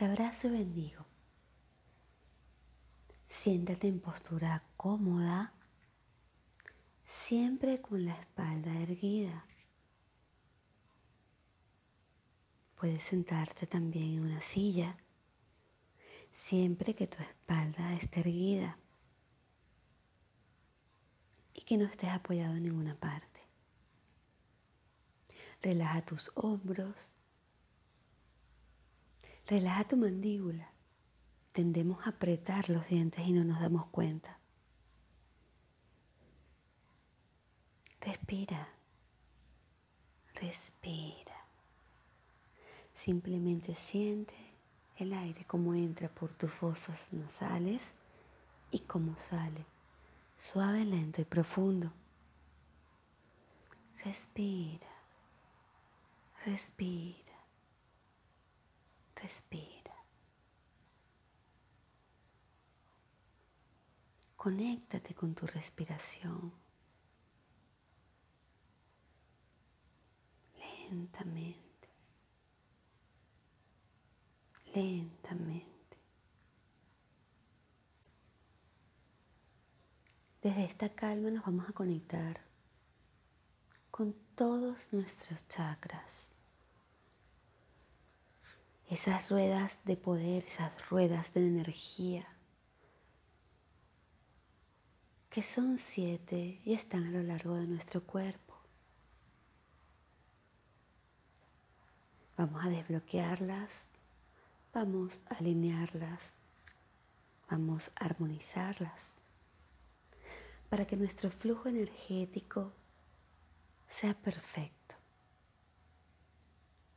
Te abrazo y bendigo. Siéntate en postura cómoda, siempre con la espalda erguida. Puedes sentarte también en una silla, siempre que tu espalda esté erguida y que no estés apoyado en ninguna parte. Relaja tus hombros, relaja tu mandíbula. Tendemos a apretar los dientes y no nos damos cuenta. Respira, respira. Simplemente siente el aire como entra por tus fosas nasales y como sale, suave, lento y profundo. Respira, respira, respira. Conéctate con tu respiración. Lentamente lentamente. Desde esta calma nos vamos a conectar con todos nuestros chakras. Esas ruedas de poder, esas ruedas de energía, que son siete y están a lo largo de nuestro cuerpo. Vamos a desbloquearlas Vamos a alinearlas, vamos a armonizarlas para que nuestro flujo energético sea perfecto,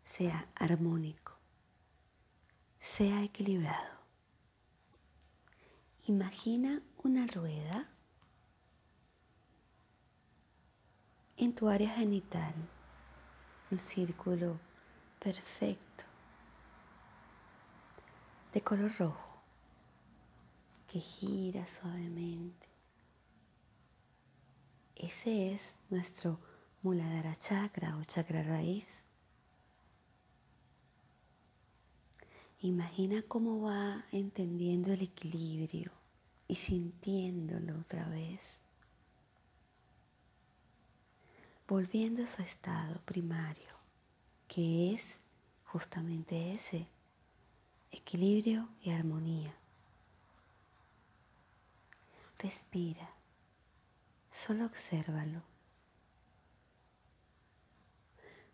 sea armónico, sea equilibrado. Imagina una rueda en tu área genital, un círculo perfecto de color rojo que gira suavemente. Ese es nuestro Muladhara chakra o chakra raíz. Imagina cómo va entendiendo el equilibrio y sintiéndolo otra vez. Volviendo a su estado primario, que es justamente ese, equilibrio y armonía. Respira, solo obsérvalo.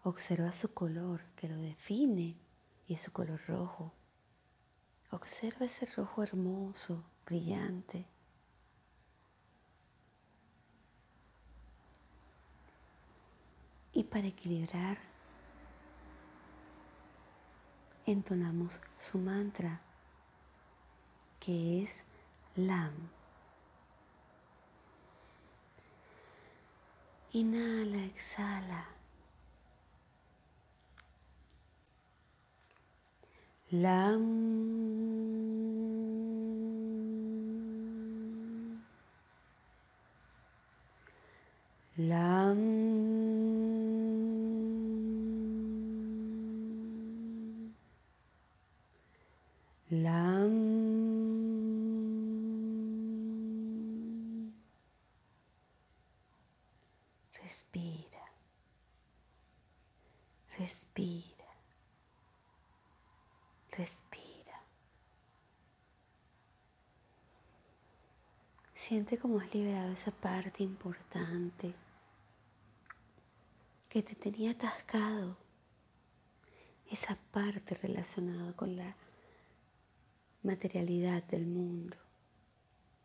Observa su color que lo define y es su color rojo. Observa ese rojo hermoso, brillante. Y para equilibrar entonamos su mantra, que es LAM. Inhala, exhala. LAM. Respira. Respira. Siente cómo has liberado esa parte importante que te tenía atascado. Esa parte relacionada con la materialidad del mundo,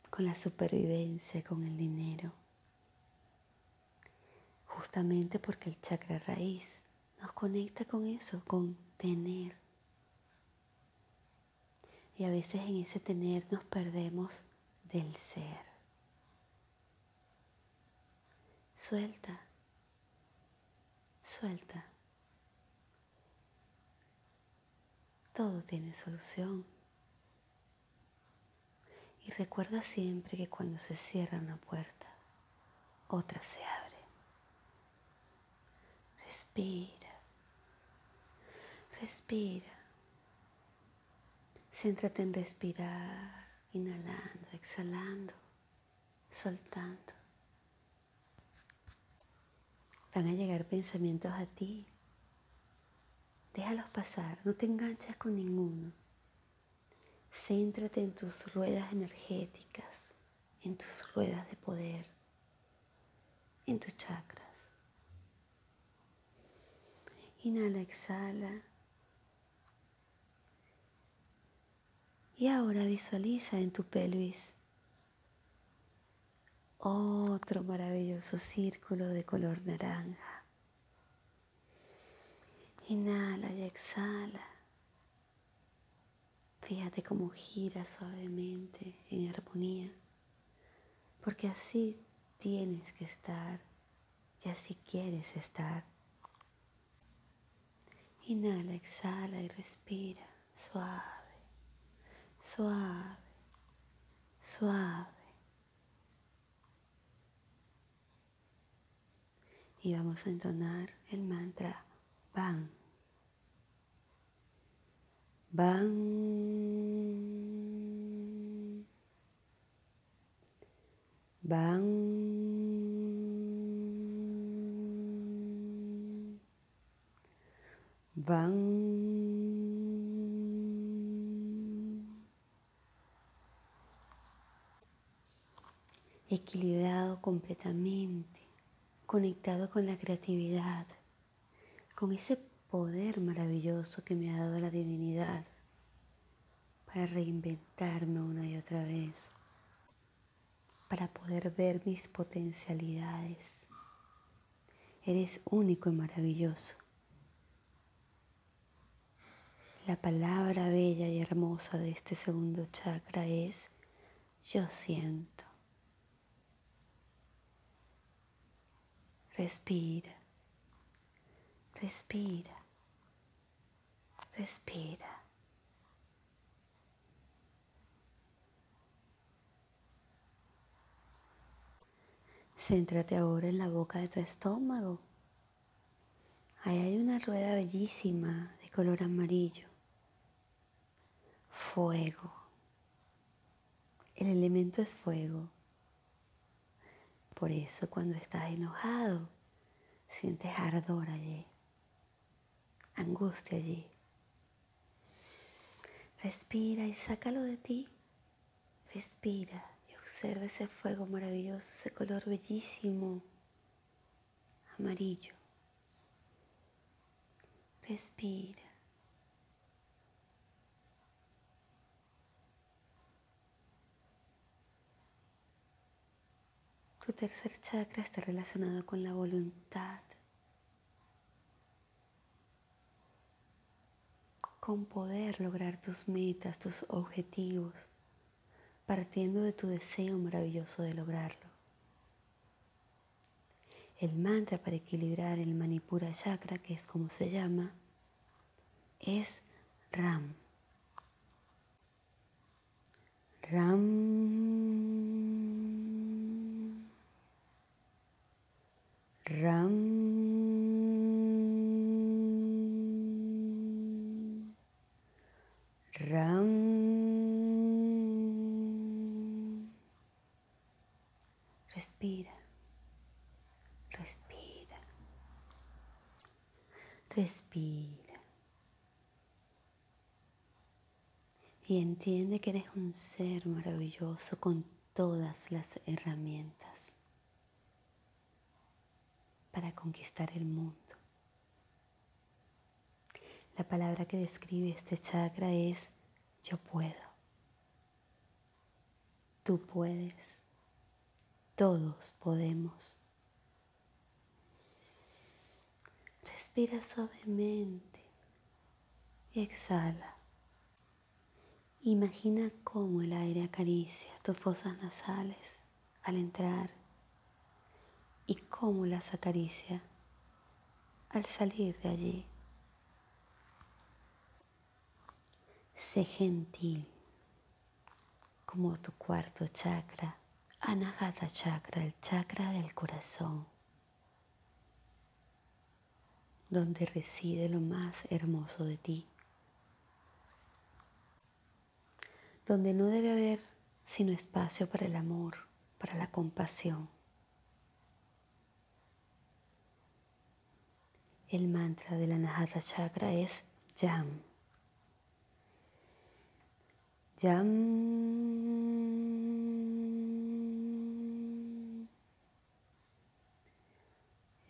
con la supervivencia, con el dinero. Justamente porque el chakra raíz nos conecta con eso, con tener. Y a veces en ese tener nos perdemos del ser. Suelta, suelta. Todo tiene solución. Y recuerda siempre que cuando se cierra una puerta, otra se abre. Respira. Respira. Céntrate en respirar, inhalando, exhalando, soltando. Van a llegar pensamientos a ti. Déjalos pasar, no te enganches con ninguno. Céntrate en tus ruedas energéticas, en tus ruedas de poder, en tus chakras. Inhala, exhala. Y ahora visualiza en tu pelvis otro maravilloso círculo de color naranja. Inhala y exhala. Fíjate cómo gira suavemente en armonía, porque así tienes que estar y así quieres estar. Inhala, exhala y respira suave, suave, suave. Y vamos a entonar el mantra BAN. BAN. BAN. van equilibrado completamente, conectado con la creatividad, con ese poder maravilloso que me ha dado la divinidad para reinventarme una y otra vez, para poder ver mis potencialidades. Eres único y maravilloso. La palabra bella y hermosa de este segundo chakra es yo siento. Respira, respira, respira. Céntrate ahora en la boca de tu estómago. Ahí hay una rueda bellísima de color amarillo fuego. El elemento es fuego. Por eso cuando estás enojado, sientes ardor allí, angustia allí. Respira y sácalo de ti. Respira y observa ese fuego maravilloso, ese color bellísimo, amarillo. Respira. Tu tercer chakra está relacionado con la voluntad, con poder lograr tus metas, tus objetivos, partiendo de tu deseo maravilloso de lograrlo. El mantra para equilibrar el Manipura chakra, que es como se llama, es Ram. Ram. Ram. Ram. Respira. Respira. Respira. Y entiende que eres un ser maravilloso con todas las herramientas para conquistar el mundo. La palabra que describe este chakra es yo puedo. Tú puedes. Todos podemos. Respira suavemente y exhala. Imagina cómo el aire acaricia tus fosas nasales al entrar y cómo las acaricia al salir de allí. Sé gentil como tu cuarto chakra, Anahata chakra, el chakra del corazón, donde reside lo más hermoso de ti. donde no debe haber sino espacio para el amor, para la compasión. El mantra de la Nahata Chakra es Yam. Yam.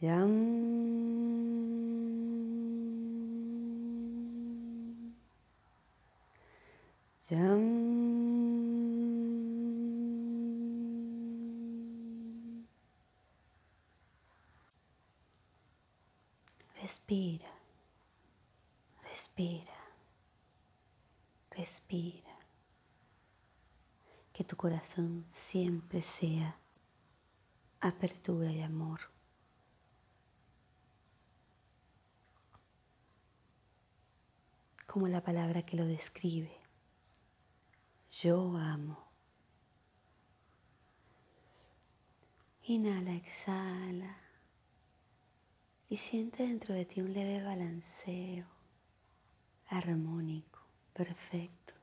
Yam. Respira, respira, respira. Que tu corazón siempre sea apertura y amor. Como la palabra que lo describe. Yo amo. Inhala, exhala y siente dentro de ti un leve balanceo armónico, perfecto.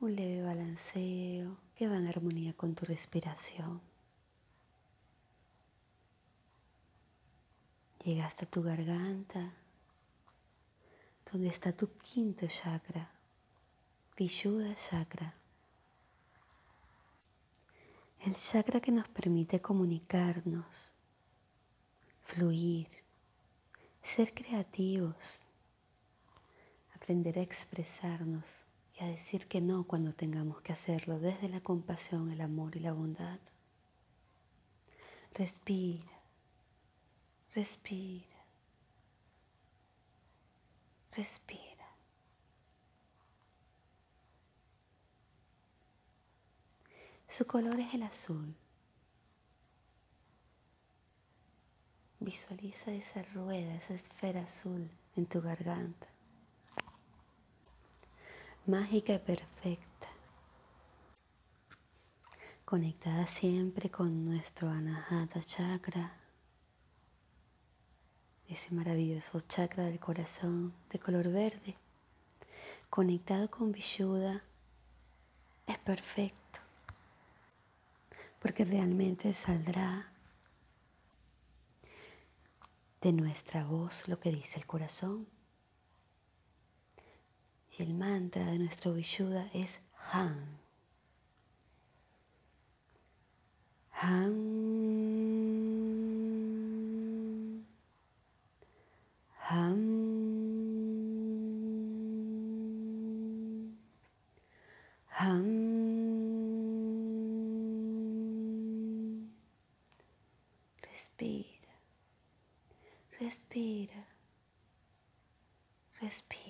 Un leve balanceo que va en armonía con tu respiración. Llega hasta tu garganta, donde está tu quinto chakra, Vishuddha Chakra. El chakra que nos permite comunicarnos fluir, ser creativos, aprender a expresarnos a decir que no cuando tengamos que hacerlo desde la compasión, el amor y la bondad. Respira, respira, respira. Su color es el azul. Visualiza esa rueda, esa esfera azul en tu garganta. Mágica y perfecta. Conectada siempre con nuestro Anahata Chakra. Ese maravilloso chakra del corazón de color verde. Conectado con Vishuddha. Es perfecto. Porque realmente saldrá de nuestra voz lo que dice el corazón. El mantra de nuestro Vishuddha es Han. Han. Han. Respira. Respira. Suelta.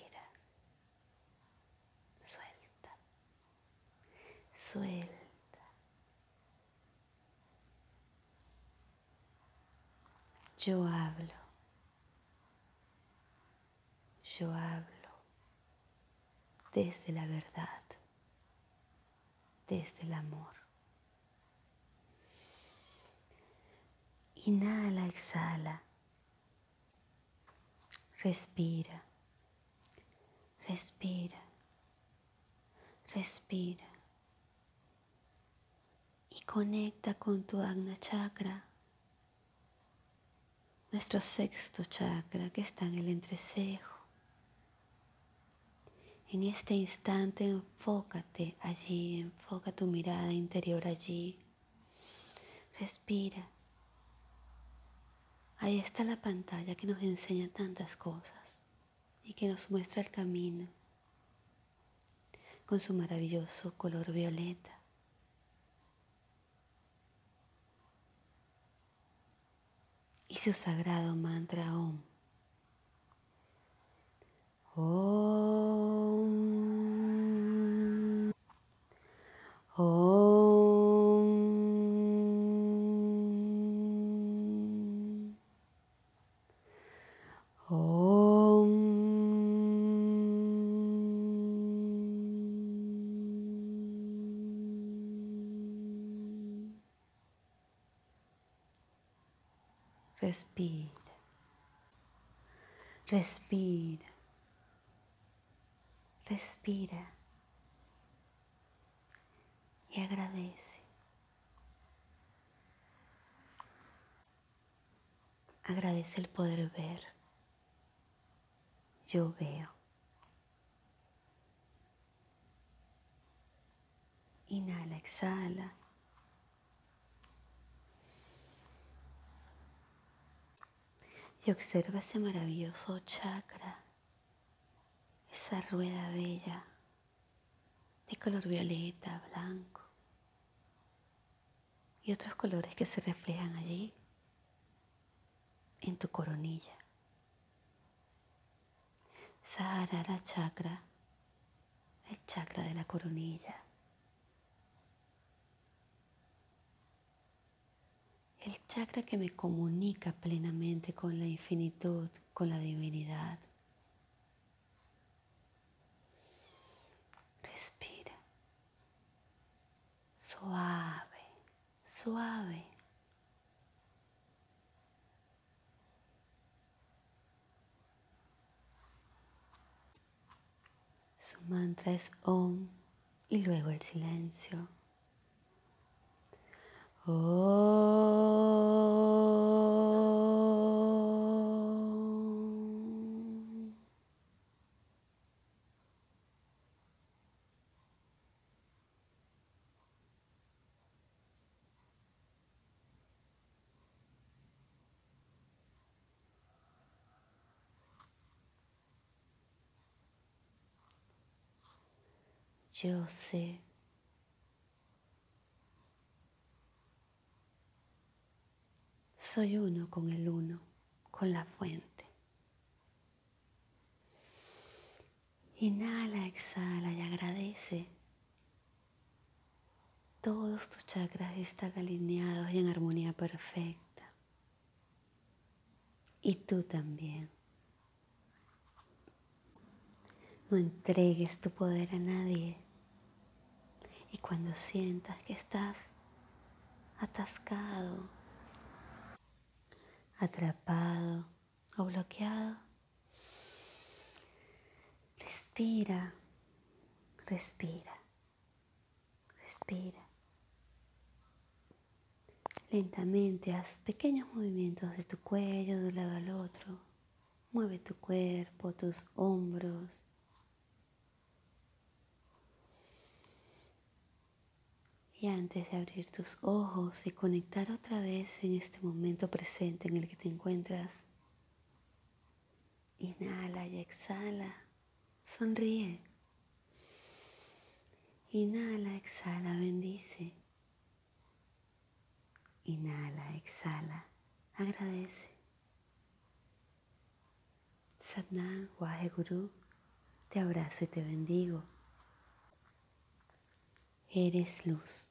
Suelta. Yo hablo. Yo hablo desde la verdad, desde el amor. Inhala, exhala. Respira, respira, respira. Conecta con tu Agna Chakra, nuestro sexto chakra que está en el entrecejo. En este instante enfócate allí, enfoca tu mirada interior allí. Respira Ahí está la pantalla que nos enseña tantas cosas y que nos muestra el camino con su maravilloso color violeta. Su sagrado mantra Om. Om. Respira. Respira y agradece. Agradece el poder ver. Yo veo. Inhala, exhala. Y observa ese maravilloso chakra, esa rueda bella de color violeta, blanco y otros colores que se reflejan allí en tu coronilla. Sahara chakra, el chakra de la coronilla. El chakra que me comunica plenamente con la infinitud, con la divinidad. Respira. Suave, suave. Su mantra es Om y luego el silencio. Yo sé Soy uno con el uno, con la fuente. Inhala, exhala y agradece. Todos tus chakras están alineados y en armonía perfecta. Y tú también. No entregues tu poder a nadie. Y cuando sientas que estás atascado, atrapado o bloqueado, respira, respira, respira. Lentamente haz pequeños movimientos de tu cuello de un lado al otro. Mueve tu cuerpo, tus hombros, Y antes de abrir tus ojos y conectar otra vez en este momento presente en el que te encuentras, inhala y exhala, sonríe. Inhala, exhala, bendice. Inhala, exhala, agradece. Satnam Guru, te abrazo y te bendigo. Eres luz.